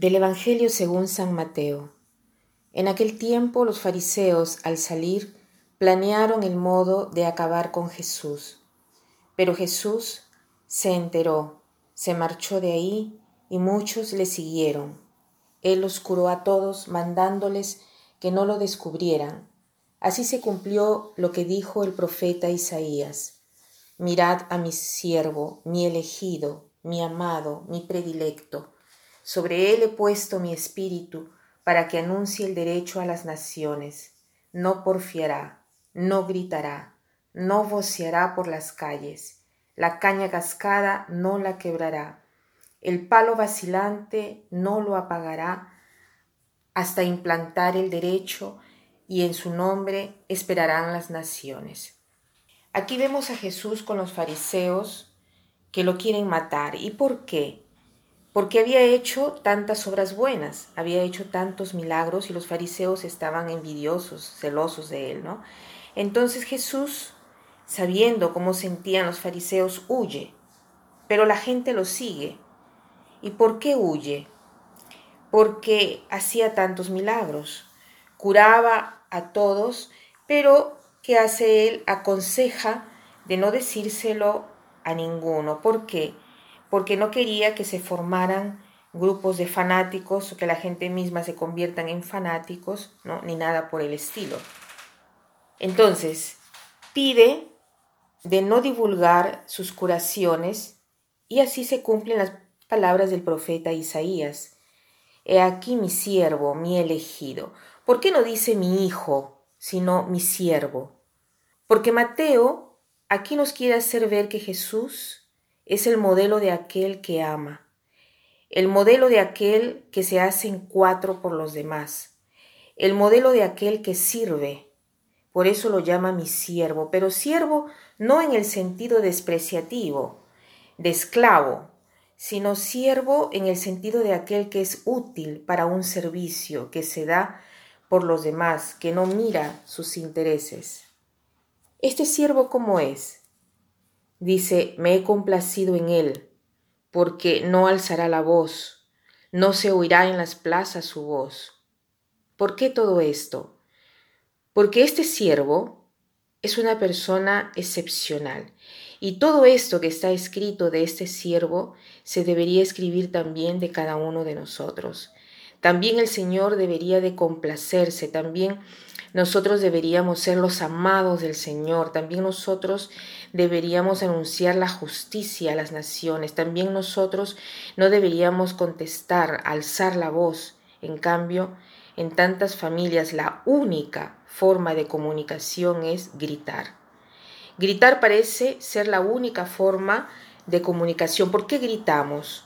Del Evangelio según San Mateo. En aquel tiempo los fariseos, al salir, planearon el modo de acabar con Jesús. Pero Jesús se enteró, se marchó de ahí y muchos le siguieron. Él los curó a todos, mandándoles que no lo descubrieran. Así se cumplió lo que dijo el profeta Isaías. Mirad a mi siervo, mi elegido, mi amado, mi predilecto sobre él he puesto mi espíritu para que anuncie el derecho a las naciones. No porfiará, no gritará, no voceará por las calles. La caña cascada no la quebrará. El palo vacilante no lo apagará hasta implantar el derecho y en su nombre esperarán las naciones. Aquí vemos a Jesús con los fariseos que lo quieren matar. ¿Y por qué? Porque había hecho tantas obras buenas, había hecho tantos milagros y los fariseos estaban envidiosos, celosos de él, ¿no? Entonces Jesús, sabiendo cómo sentían los fariseos, huye, pero la gente lo sigue. ¿Y por qué huye? Porque hacía tantos milagros, curaba a todos, pero ¿qué hace él? Aconseja de no decírselo a ninguno. ¿Por qué? porque no quería que se formaran grupos de fanáticos o que la gente misma se conviertan en fanáticos, ¿no? ni nada por el estilo. Entonces, pide de no divulgar sus curaciones y así se cumplen las palabras del profeta Isaías. He aquí mi siervo, mi elegido. ¿Por qué no dice mi hijo, sino mi siervo? Porque Mateo aquí nos quiere hacer ver que Jesús es el modelo de aquel que ama, el modelo de aquel que se hace en cuatro por los demás, el modelo de aquel que sirve. Por eso lo llama mi siervo, pero siervo no en el sentido despreciativo, de esclavo, sino siervo en el sentido de aquel que es útil para un servicio, que se da por los demás, que no mira sus intereses. ¿Este siervo cómo es? Dice, me he complacido en él, porque no alzará la voz, no se oirá en las plazas su voz. ¿Por qué todo esto? Porque este siervo es una persona excepcional. Y todo esto que está escrito de este siervo se debería escribir también de cada uno de nosotros. También el Señor debería de complacerse, también nosotros deberíamos ser los amados del Señor, también nosotros deberíamos anunciar la justicia a las naciones, también nosotros no deberíamos contestar, alzar la voz. En cambio, en tantas familias la única forma de comunicación es gritar. Gritar parece ser la única forma de comunicación. ¿Por qué gritamos?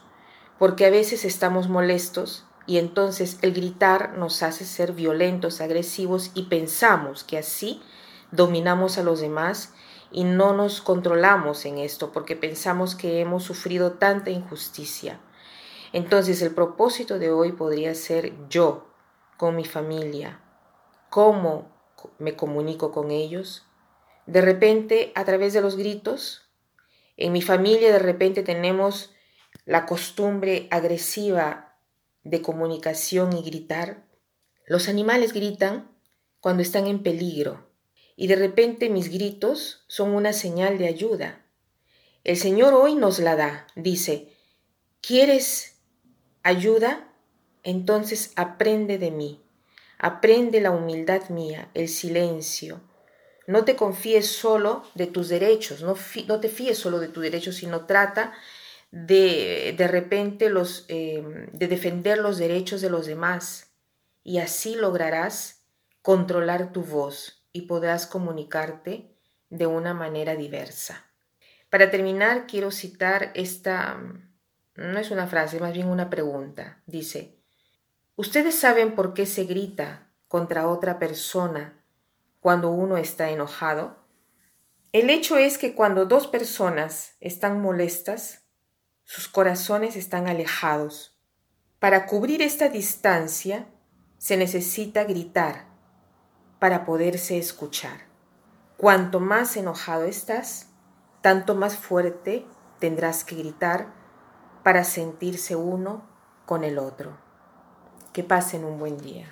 Porque a veces estamos molestos, y entonces el gritar nos hace ser violentos, agresivos y pensamos que así dominamos a los demás y no nos controlamos en esto porque pensamos que hemos sufrido tanta injusticia. Entonces el propósito de hoy podría ser yo con mi familia, cómo me comunico con ellos. De repente, a través de los gritos, en mi familia de repente tenemos la costumbre agresiva de comunicación y gritar. Los animales gritan cuando están en peligro y de repente mis gritos son una señal de ayuda. El Señor hoy nos la da. Dice, ¿quieres ayuda? Entonces aprende de mí. Aprende la humildad mía, el silencio. No te confíes solo de tus derechos, no, no te fíes solo de tus derechos, sino trata de de repente los, em, de defender los derechos de los demás y así lograrás controlar tu voz y podrás comunicarte de una manera diversa. Para terminar, quiero citar esta, no es una frase, más bien una pregunta. Dice, ¿ustedes saben por qué se grita contra otra persona cuando uno está enojado? El hecho es que cuando dos personas están molestas, sus corazones están alejados. Para cubrir esta distancia se necesita gritar para poderse escuchar. Cuanto más enojado estás, tanto más fuerte tendrás que gritar para sentirse uno con el otro. Que pasen un buen día.